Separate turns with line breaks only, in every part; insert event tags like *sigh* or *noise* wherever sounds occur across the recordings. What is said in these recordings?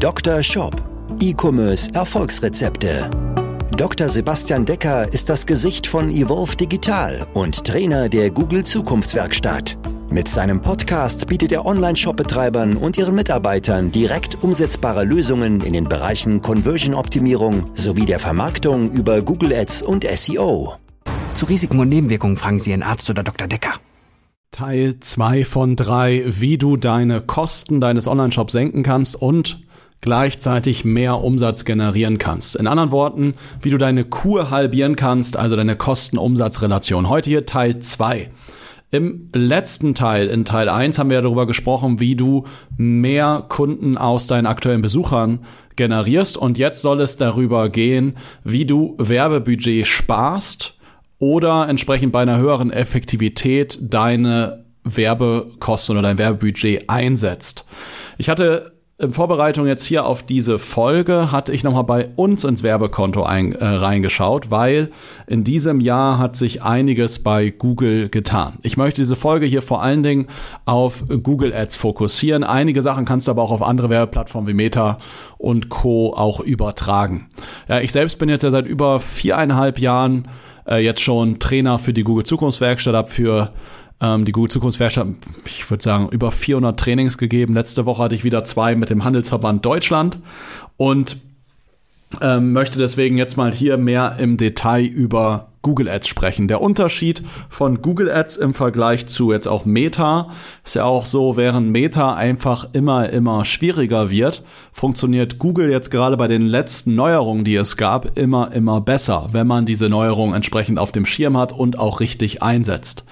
Dr. Shop. E-Commerce Erfolgsrezepte. Dr. Sebastian Decker ist das Gesicht von Evolve Digital und Trainer der Google Zukunftswerkstatt. Mit seinem Podcast bietet er Online-Shop-Betreibern und ihren Mitarbeitern direkt umsetzbare Lösungen in den Bereichen Conversion-Optimierung sowie der Vermarktung über Google Ads und SEO.
Zu Risiken und Nebenwirkungen fragen Sie Ihren Arzt oder Dr. Decker.
Teil 2 von 3, wie du deine Kosten deines Online-Shops senken kannst und gleichzeitig mehr Umsatz generieren kannst. In anderen Worten, wie du deine Kur halbieren kannst, also deine Kosten-Umsatz-Relation. Heute hier Teil 2. Im letzten Teil, in Teil 1, haben wir darüber gesprochen, wie du mehr Kunden aus deinen aktuellen Besuchern generierst. Und jetzt soll es darüber gehen, wie du Werbebudget sparst oder entsprechend bei einer höheren Effektivität deine Werbekosten oder dein Werbebudget einsetzt. Ich hatte in Vorbereitung jetzt hier auf diese Folge hatte ich nochmal bei uns ins Werbekonto ein, äh, reingeschaut, weil in diesem Jahr hat sich einiges bei Google getan. Ich möchte diese Folge hier vor allen Dingen auf Google Ads fokussieren. Einige Sachen kannst du aber auch auf andere Werbeplattformen wie Meta und Co. auch übertragen. Ja, ich selbst bin jetzt ja seit über viereinhalb Jahren äh, jetzt schon Trainer für die Google Zukunftswerkstatt, habe für ähm, die Google Zukunftswerkstatt, ich würde sagen, über 400 Trainings gegeben. Letzte Woche hatte ich wieder zwei mit dem Handelsverband Deutschland und ähm, möchte deswegen jetzt mal hier mehr im Detail über Google Ads sprechen. Der Unterschied von Google Ads im Vergleich zu jetzt auch Meta ist ja auch so, während Meta einfach immer, immer schwieriger wird, funktioniert Google jetzt gerade bei den letzten Neuerungen, die es gab, immer, immer besser, wenn man diese Neuerungen entsprechend auf dem Schirm hat und auch richtig einsetzt.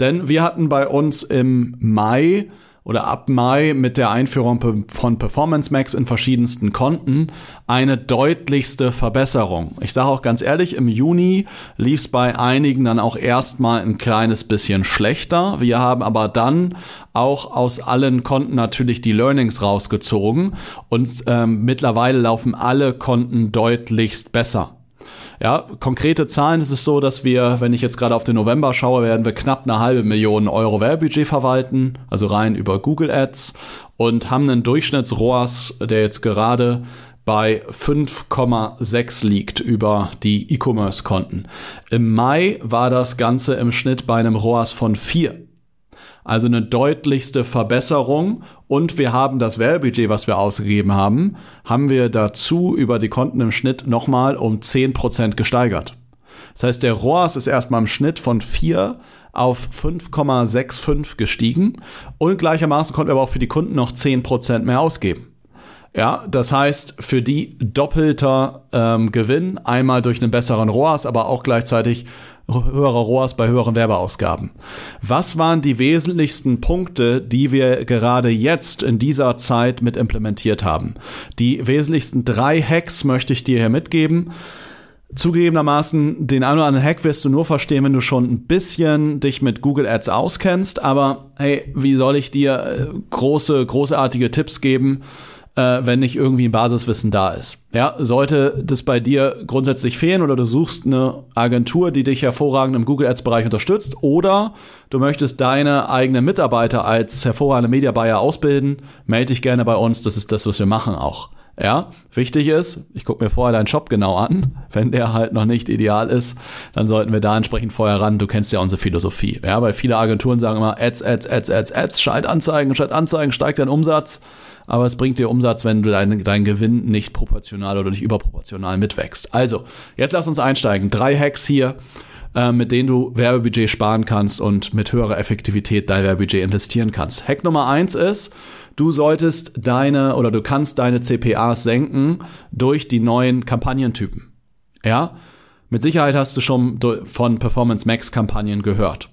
Denn wir hatten bei uns im Mai oder ab Mai mit der Einführung von Performance Max in verschiedensten Konten eine deutlichste Verbesserung. Ich sage auch ganz ehrlich, im Juni lief es bei einigen dann auch erstmal ein kleines bisschen schlechter. Wir haben aber dann auch aus allen Konten natürlich die Learnings rausgezogen und ähm, mittlerweile laufen alle Konten deutlichst besser. Ja, konkrete Zahlen ist es so, dass wir, wenn ich jetzt gerade auf den November schaue, werden wir knapp eine halbe Million Euro Werbebudget verwalten, also rein über Google Ads und haben einen Durchschnitts-ROAS, der jetzt gerade bei 5,6 liegt über die E-Commerce-Konten. Im Mai war das Ganze im Schnitt bei einem ROAS von 4. Also eine deutlichste Verbesserung. Und wir haben das Werbebudget, was wir ausgegeben haben, haben wir dazu über die Konten im Schnitt nochmal um 10% gesteigert. Das heißt, der ROAS ist erstmal im Schnitt von 4 auf 5,65 gestiegen und gleichermaßen konnten wir aber auch für die Kunden noch 10% mehr ausgeben. Ja, das heißt, für die doppelter ähm, Gewinn, einmal durch einen besseren ROAS, aber auch gleichzeitig höherer ROAS bei höheren Werbeausgaben. Was waren die wesentlichsten Punkte, die wir gerade jetzt in dieser Zeit mit implementiert haben? Die wesentlichsten drei Hacks möchte ich dir hier mitgeben. Zugegebenermaßen, den einen oder anderen Hack wirst du nur verstehen, wenn du schon ein bisschen dich mit Google Ads auskennst. Aber hey, wie soll ich dir äh, große, großartige Tipps geben? Äh, wenn nicht irgendwie ein Basiswissen da ist. Ja, sollte das bei dir grundsätzlich fehlen oder du suchst eine Agentur, die dich hervorragend im Google Ads Bereich unterstützt oder du möchtest deine eigenen Mitarbeiter als hervorragende Media Buyer ausbilden, melde dich gerne bei uns, das ist das, was wir machen auch. Ja, wichtig ist, ich gucke mir vorher deinen Shop genau an. *laughs* Wenn der halt noch nicht ideal ist, dann sollten wir da entsprechend vorher ran. Du kennst ja unsere Philosophie. Ja, weil viele Agenturen sagen immer Ads, Ads, Ads, Ads, Ads, Schaltanzeigen, Schaltanzeigen, steigt dein Umsatz aber es bringt dir Umsatz, wenn du dein, dein Gewinn nicht proportional oder nicht überproportional mitwächst. Also, jetzt lass uns einsteigen. Drei Hacks hier, äh, mit denen du Werbebudget sparen kannst und mit höherer Effektivität dein Werbebudget investieren kannst. Hack Nummer eins ist, du solltest deine oder du kannst deine CPAs senken durch die neuen Kampagnentypen. Ja? Mit Sicherheit hast du schon von Performance Max Kampagnen gehört.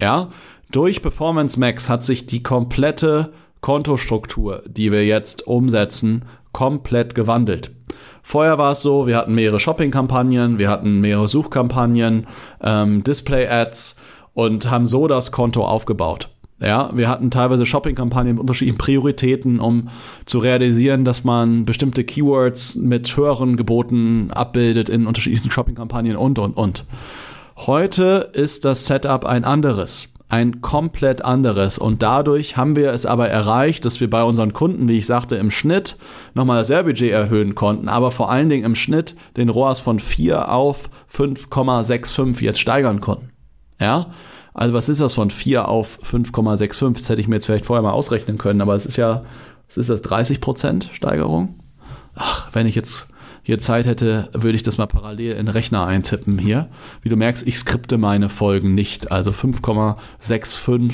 Ja? Durch Performance Max hat sich die komplette Kontostruktur, die wir jetzt umsetzen, komplett gewandelt. Vorher war es so, wir hatten mehrere Shopping-Kampagnen, wir hatten mehrere Suchkampagnen, ähm, Display-Ads und haben so das Konto aufgebaut. Ja, wir hatten teilweise Shopping-Kampagnen mit unterschiedlichen Prioritäten, um zu realisieren, dass man bestimmte Keywords mit höheren Geboten abbildet in unterschiedlichen Shopping-Kampagnen und, und, und. Heute ist das Setup ein anderes. Ein komplett anderes. Und dadurch haben wir es aber erreicht, dass wir bei unseren Kunden, wie ich sagte, im Schnitt nochmal das Werbudget erhöhen konnten, aber vor allen Dingen im Schnitt den ROAS von 4 auf 5,65 jetzt steigern konnten. Ja? Also was ist das von 4 auf 5,65? Das hätte ich mir jetzt vielleicht vorher mal ausrechnen können, aber es ist ja, was ist das, 30% Steigerung? Ach, wenn ich jetzt hier Zeit hätte, würde ich das mal parallel in den Rechner eintippen hier. Wie du merkst, ich skripte meine Folgen nicht. Also 5,65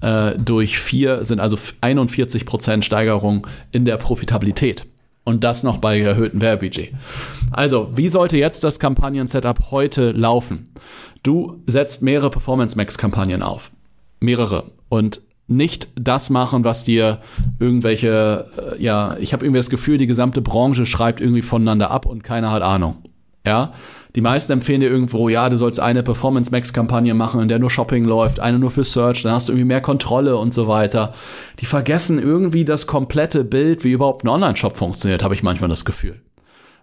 äh, durch 4 sind also 41% Steigerung in der Profitabilität. Und das noch bei erhöhtem Werbebudget. Also, wie sollte jetzt das Kampagnen-Setup heute laufen? Du setzt mehrere Performance Max Kampagnen auf. Mehrere. Und nicht das machen, was dir irgendwelche, äh, ja, ich habe irgendwie das Gefühl, die gesamte Branche schreibt irgendwie voneinander ab und keiner hat Ahnung. Ja, die meisten empfehlen dir irgendwo, ja, du sollst eine Performance Max Kampagne machen, in der nur Shopping läuft, eine nur für Search, dann hast du irgendwie mehr Kontrolle und so weiter. Die vergessen irgendwie das komplette Bild, wie überhaupt ein Online-Shop funktioniert, habe ich manchmal das Gefühl.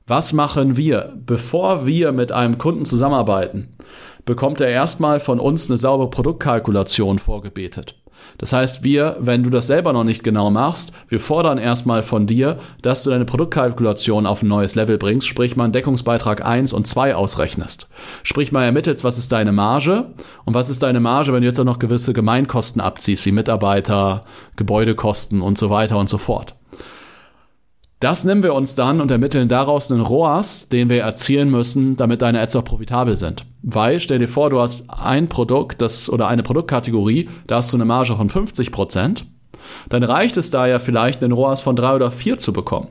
Was machen wir, bevor wir mit einem Kunden zusammenarbeiten? Bekommt er erstmal von uns eine saubere Produktkalkulation vorgebetet. Das heißt, wir, wenn du das selber noch nicht genau machst, wir fordern erstmal von dir, dass du deine Produktkalkulation auf ein neues Level bringst, sprich mal einen Deckungsbeitrag 1 und 2 ausrechnest. Sprich mal ermittelst, was ist deine Marge und was ist deine Marge, wenn du jetzt auch noch gewisse Gemeinkosten abziehst, wie Mitarbeiter, Gebäudekosten und so weiter und so fort. Das nehmen wir uns dann und ermitteln daraus einen ROAS, den wir erzielen müssen, damit deine Ads auch profitabel sind. Weil, stell dir vor, du hast ein Produkt, das, oder eine Produktkategorie, da hast du eine Marge von 50 Prozent. Dann reicht es da ja vielleicht, einen ROAS von drei oder vier zu bekommen.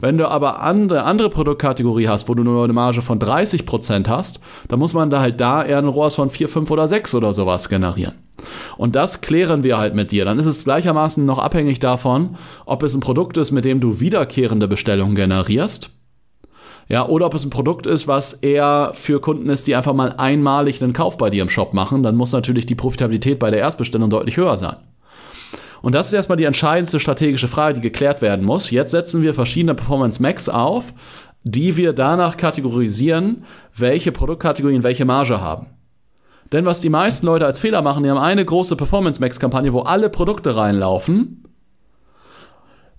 Wenn du aber andere, andere Produktkategorie hast, wo du nur eine Marge von 30 Prozent hast, dann muss man da halt da eher einen ROAS von vier, fünf oder sechs oder sowas generieren. Und das klären wir halt mit dir. Dann ist es gleichermaßen noch abhängig davon, ob es ein Produkt ist, mit dem du wiederkehrende Bestellungen generierst. Ja, oder ob es ein Produkt ist, was eher für Kunden ist, die einfach mal einmalig einen Kauf bei dir im Shop machen, dann muss natürlich die Profitabilität bei der Erstbestellung deutlich höher sein. Und das ist erstmal die entscheidendste strategische Frage, die geklärt werden muss. Jetzt setzen wir verschiedene Performance Max auf, die wir danach kategorisieren, welche Produktkategorien welche Marge haben. Denn was die meisten Leute als Fehler machen, die haben eine große Performance Max Kampagne, wo alle Produkte reinlaufen.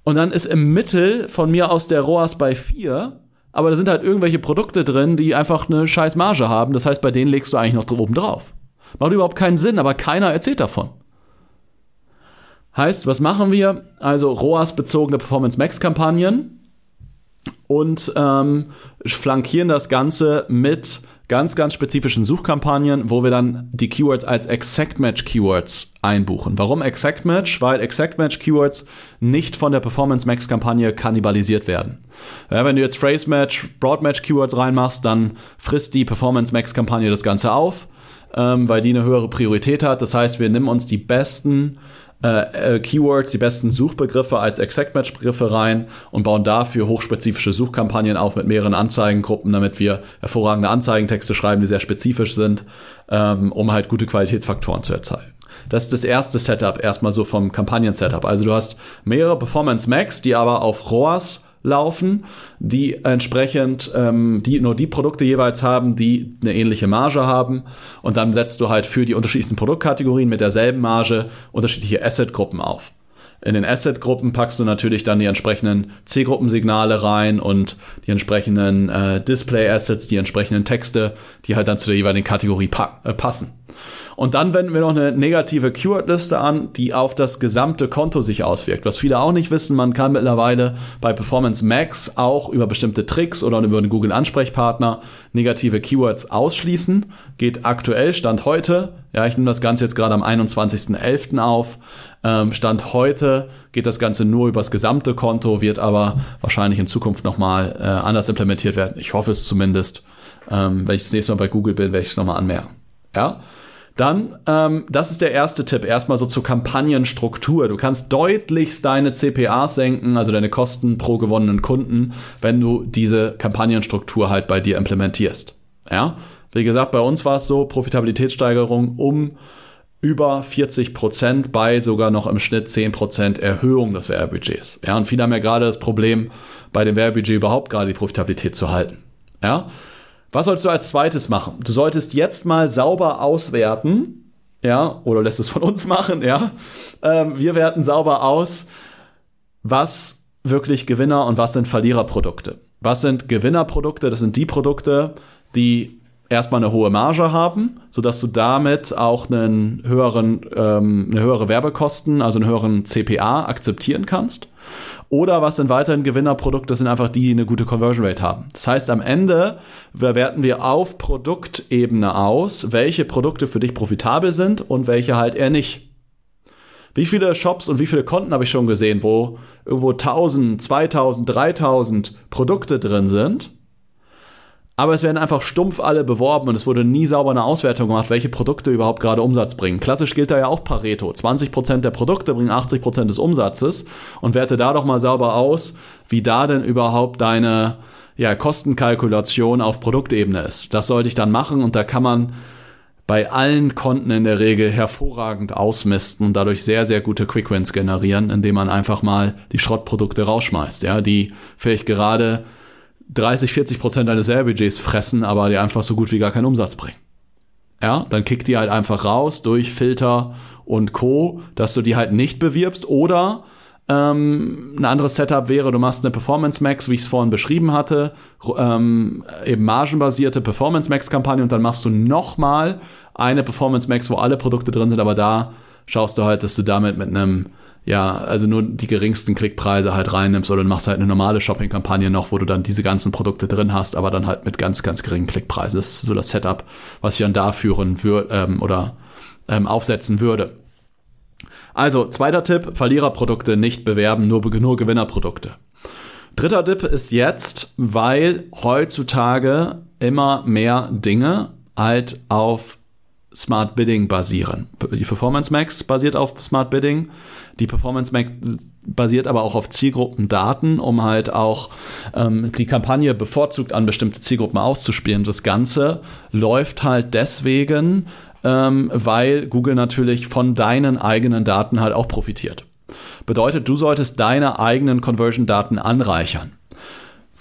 Und dann ist im Mittel von mir aus der ROAS bei 4, aber da sind halt irgendwelche Produkte drin, die einfach eine scheiß Marge haben. Das heißt, bei denen legst du eigentlich noch oben drauf. Macht überhaupt keinen Sinn, aber keiner erzählt davon. Heißt, was machen wir? Also ROAS-bezogene Performance Max Kampagnen und ähm, flankieren das Ganze mit ganz, ganz spezifischen Suchkampagnen, wo wir dann die Keywords als Exact Match Keywords einbuchen. Warum Exact Match? Weil Exact Match Keywords nicht von der Performance Max Kampagne kannibalisiert werden. Ja, wenn du jetzt Phrase Match, Broad Match Keywords reinmachst, dann frisst die Performance Max Kampagne das Ganze auf, ähm, weil die eine höhere Priorität hat. Das heißt, wir nehmen uns die besten äh, äh, Keywords, die besten Suchbegriffe als Exact Match Begriffe rein und bauen dafür hochspezifische Suchkampagnen auf mit mehreren Anzeigengruppen, damit wir hervorragende Anzeigentexte schreiben, die sehr spezifisch sind, ähm, um halt gute Qualitätsfaktoren zu erzeugen. Das ist das erste Setup, erstmal so vom Kampagnen-Setup. Also du hast mehrere Performance Max, die aber auf ROAS laufen, die entsprechend ähm, die nur die Produkte jeweils haben, die eine ähnliche Marge haben. Und dann setzt du halt für die unterschiedlichsten Produktkategorien mit derselben Marge unterschiedliche Asset-Gruppen auf. In den Asset-Gruppen packst du natürlich dann die entsprechenden C-Gruppensignale rein und die entsprechenden äh, Display-Assets, die entsprechenden Texte, die halt dann zu der jeweiligen Kategorie pa äh, passen. Und dann wenden wir noch eine negative Keyword-Liste an, die auf das gesamte Konto sich auswirkt. Was viele auch nicht wissen, man kann mittlerweile bei Performance Max auch über bestimmte Tricks oder über einen Google Ansprechpartner negative Keywords ausschließen. Geht aktuell, Stand heute. Ja, ich nehme das Ganze jetzt gerade am 21.11. auf. Ähm, Stand heute geht das Ganze nur übers gesamte Konto, wird aber wahrscheinlich in Zukunft nochmal äh, anders implementiert werden. Ich hoffe es zumindest. Ähm, wenn ich das nächste Mal bei Google bin, werde ich es nochmal anmerken. Ja. Dann, ähm, das ist der erste Tipp, erstmal so zur Kampagnenstruktur. Du kannst deutlichst deine CPAs senken, also deine Kosten pro gewonnenen Kunden, wenn du diese Kampagnenstruktur halt bei dir implementierst. Ja, wie gesagt, bei uns war es so, Profitabilitätssteigerung um über 40 Prozent bei sogar noch im Schnitt 10 Prozent Erhöhung des Werbebudgets. Ja, und viele haben ja gerade das Problem, bei dem Werbebudget überhaupt gerade die Profitabilität zu halten. Ja, was sollst du als zweites machen? Du solltest jetzt mal sauber auswerten, ja, oder lässt es von uns machen, ja. Ähm, wir werten sauber aus, was wirklich Gewinner und was sind Verliererprodukte. Was sind Gewinnerprodukte? Das sind die Produkte, die erstmal eine hohe Marge haben, sodass du damit auch einen höheren, ähm, eine höhere Werbekosten, also einen höheren CPA akzeptieren kannst. Oder was sind weiterhin Gewinnerprodukte, sind einfach die, die eine gute Conversion Rate haben. Das heißt, am Ende werten wir auf Produktebene aus, welche Produkte für dich profitabel sind und welche halt eher nicht. Wie viele Shops und wie viele Konten habe ich schon gesehen, wo irgendwo 1000, 2000, 3000 Produkte drin sind aber es werden einfach stumpf alle beworben und es wurde nie sauber eine Auswertung gemacht, welche Produkte überhaupt gerade Umsatz bringen. Klassisch gilt da ja auch Pareto. 20% der Produkte bringen 80% des Umsatzes und werte da doch mal sauber aus, wie da denn überhaupt deine ja, Kostenkalkulation auf Produktebene ist. Das sollte ich dann machen und da kann man bei allen Konten in der Regel hervorragend ausmisten und dadurch sehr, sehr gute Quickwins generieren, indem man einfach mal die Schrottprodukte rausschmeißt, ja, die vielleicht gerade 30, 40 Prozent deines Werbebudgets fressen, aber die einfach so gut wie gar keinen Umsatz bringen. Ja, dann kickt die halt einfach raus durch Filter und Co., dass du die halt nicht bewirbst oder ähm, ein anderes Setup wäre, du machst eine Performance Max, wie ich es vorhin beschrieben hatte, ähm, eben margenbasierte Performance Max Kampagne und dann machst du nochmal eine Performance Max, wo alle Produkte drin sind, aber da schaust du halt, dass du damit mit einem ja, also nur die geringsten Klickpreise halt reinnimmst oder du machst halt eine normale Shopping-Kampagne noch, wo du dann diese ganzen Produkte drin hast, aber dann halt mit ganz, ganz geringen Klickpreisen. Das ist so das Setup, was ich dann da führen würde ähm, oder ähm, aufsetzen würde. Also, zweiter Tipp, Verliererprodukte nicht bewerben, nur, nur Gewinnerprodukte. Dritter Tipp ist jetzt, weil heutzutage immer mehr Dinge halt auf Smart Bidding basieren. Die Performance Max basiert auf Smart Bidding. Die Performance Max basiert aber auch auf Zielgruppendaten, um halt auch ähm, die Kampagne bevorzugt an bestimmte Zielgruppen auszuspielen. Das Ganze läuft halt deswegen, ähm, weil Google natürlich von deinen eigenen Daten halt auch profitiert. Bedeutet, du solltest deine eigenen Conversion-Daten anreichern.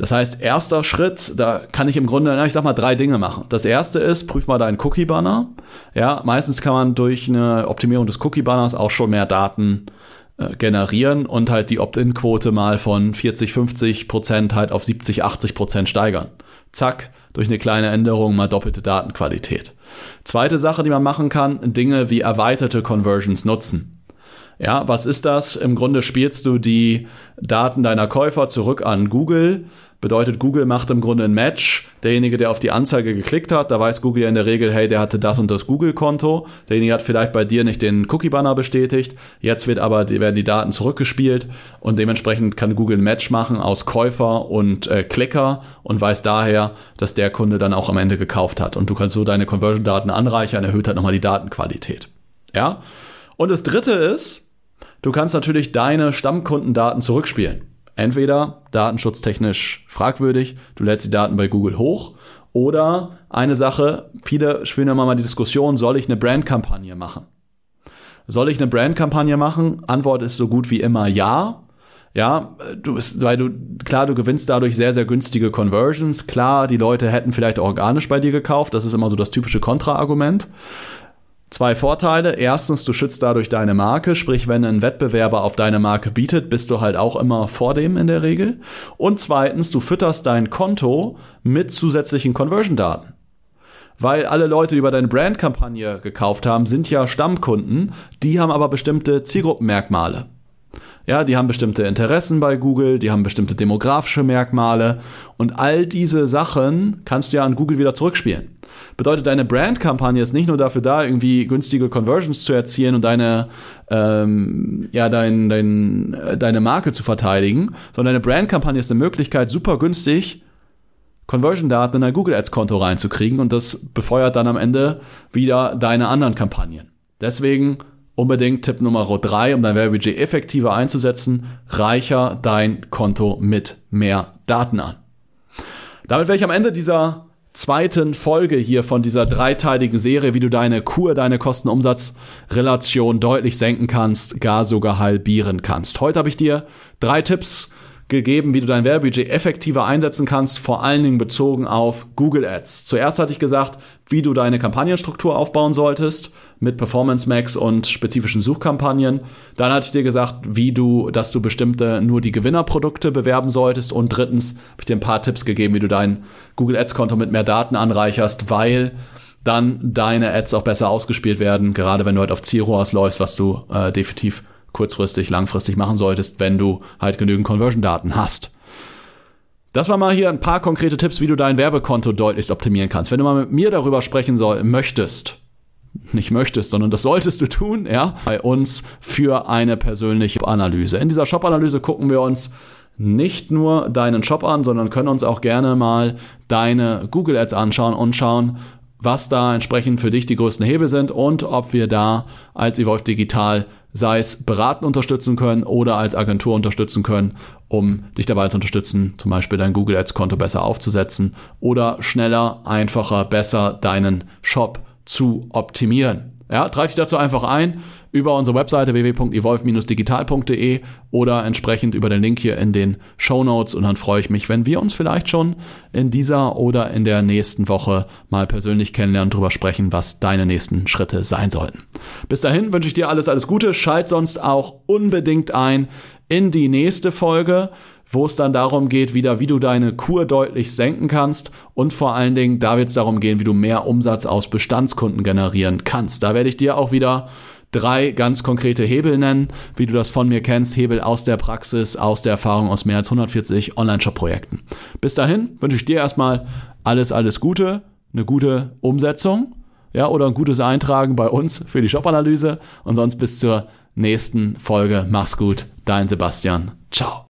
Das heißt, erster Schritt, da kann ich im Grunde, ich sag mal, drei Dinge machen. Das erste ist, prüf mal deinen Cookie-Banner. Ja, meistens kann man durch eine Optimierung des Cookie-Banners auch schon mehr Daten äh, generieren und halt die Opt-in-Quote mal von 40, 50 Prozent halt auf 70, 80 Prozent steigern. Zack, durch eine kleine Änderung mal doppelte Datenqualität. Zweite Sache, die man machen kann, Dinge wie erweiterte Conversions nutzen. Ja, was ist das? Im Grunde spielst du die Daten deiner Käufer zurück an Google Bedeutet, Google macht im Grunde ein Match. Derjenige, der auf die Anzeige geklickt hat, da weiß Google ja in der Regel, hey, der hatte das und das Google-Konto. Derjenige hat vielleicht bei dir nicht den Cookie-Banner bestätigt. Jetzt wird aber, werden die Daten zurückgespielt und dementsprechend kann Google ein Match machen aus Käufer und äh, Klicker und weiß daher, dass der Kunde dann auch am Ende gekauft hat. Und du kannst so deine Conversion-Daten anreichern, erhöht halt nochmal die Datenqualität. Ja? Und das dritte ist, du kannst natürlich deine Stammkundendaten zurückspielen. Entweder datenschutztechnisch fragwürdig, du lädst die Daten bei Google hoch, oder eine Sache, viele spielen immer mal die Diskussion, soll ich eine Brandkampagne machen? Soll ich eine Brandkampagne machen? Antwort ist so gut wie immer ja. Ja, du bist, weil du, klar, du gewinnst dadurch sehr, sehr günstige Conversions. Klar, die Leute hätten vielleicht organisch bei dir gekauft. Das ist immer so das typische Kontraargument. Zwei Vorteile. Erstens, du schützt dadurch deine Marke, sprich, wenn ein Wettbewerber auf deine Marke bietet, bist du halt auch immer vor dem in der Regel. Und zweitens, du fütterst dein Konto mit zusätzlichen Conversion-Daten. Weil alle Leute, die über deine Brandkampagne gekauft haben, sind ja Stammkunden, die haben aber bestimmte Zielgruppenmerkmale. Ja, die haben bestimmte Interessen bei Google, die haben bestimmte demografische Merkmale und all diese Sachen kannst du ja an Google wieder zurückspielen. Bedeutet, deine Brandkampagne ist nicht nur dafür da, irgendwie günstige Conversions zu erzielen und deine, ähm, ja, dein, dein, deine Marke zu verteidigen, sondern deine Brandkampagne ist eine Möglichkeit, super günstig Conversion-Daten in dein Google Ads-Konto reinzukriegen und das befeuert dann am Ende wieder deine anderen Kampagnen. Deswegen Unbedingt Tipp Nummer drei, um dein Werbebudget effektiver einzusetzen, reicher dein Konto mit mehr Daten an. Damit wäre ich am Ende dieser zweiten Folge hier von dieser dreiteiligen Serie, wie du deine Kur, deine Kosten-Umsatz-Relation deutlich senken kannst, gar sogar halbieren kannst. Heute habe ich dir drei Tipps gegeben, wie du dein Werbebudget effektiver einsetzen kannst, vor allen Dingen bezogen auf Google Ads. Zuerst hatte ich gesagt, wie du deine Kampagnenstruktur aufbauen solltest mit Performance Max und spezifischen Suchkampagnen. Dann hatte ich dir gesagt, wie du, dass du bestimmte nur die Gewinnerprodukte bewerben solltest. Und drittens habe ich dir ein paar Tipps gegeben, wie du dein Google Ads Konto mit mehr Daten anreicherst, weil dann deine Ads auch besser ausgespielt werden, gerade wenn du halt auf Zielrohrs läufst, was du äh, definitiv kurzfristig, langfristig machen solltest, wenn du halt genügend Conversion-Daten hast. Das war mal hier ein paar konkrete Tipps, wie du dein Werbekonto deutlichst optimieren kannst. Wenn du mal mit mir darüber sprechen soll, möchtest, nicht möchtest, sondern das solltest du tun, ja, bei uns für eine persönliche Analyse. In dieser Shop-Analyse gucken wir uns nicht nur deinen Shop an, sondern können uns auch gerne mal deine Google Ads anschauen und schauen, was da entsprechend für dich die größten Hebel sind und ob wir da als Evolve Digital sei es beraten unterstützen können oder als Agentur unterstützen können, um dich dabei zu unterstützen, zum Beispiel dein Google Ads Konto besser aufzusetzen oder schneller, einfacher, besser deinen Shop zu optimieren. Ja, trage dich dazu einfach ein über unsere Webseite www.evolve-digital.de oder entsprechend über den Link hier in den Show Notes und dann freue ich mich, wenn wir uns vielleicht schon in dieser oder in der nächsten Woche mal persönlich kennenlernen und darüber sprechen, was deine nächsten Schritte sein sollten. Bis dahin wünsche ich dir alles, alles Gute. Schalt sonst auch unbedingt ein in die nächste Folge wo es dann darum geht, wieder, wie du deine Kur deutlich senken kannst und vor allen Dingen, da wird es darum gehen, wie du mehr Umsatz aus Bestandskunden generieren kannst. Da werde ich dir auch wieder drei ganz konkrete Hebel nennen, wie du das von mir kennst, Hebel aus der Praxis, aus der Erfahrung aus mehr als 140 Online-Shop-Projekten. Bis dahin wünsche ich dir erstmal alles, alles Gute, eine gute Umsetzung, ja, oder ein gutes Eintragen bei uns für die Shop-Analyse und sonst bis zur nächsten Folge. Mach's gut, dein Sebastian. Ciao.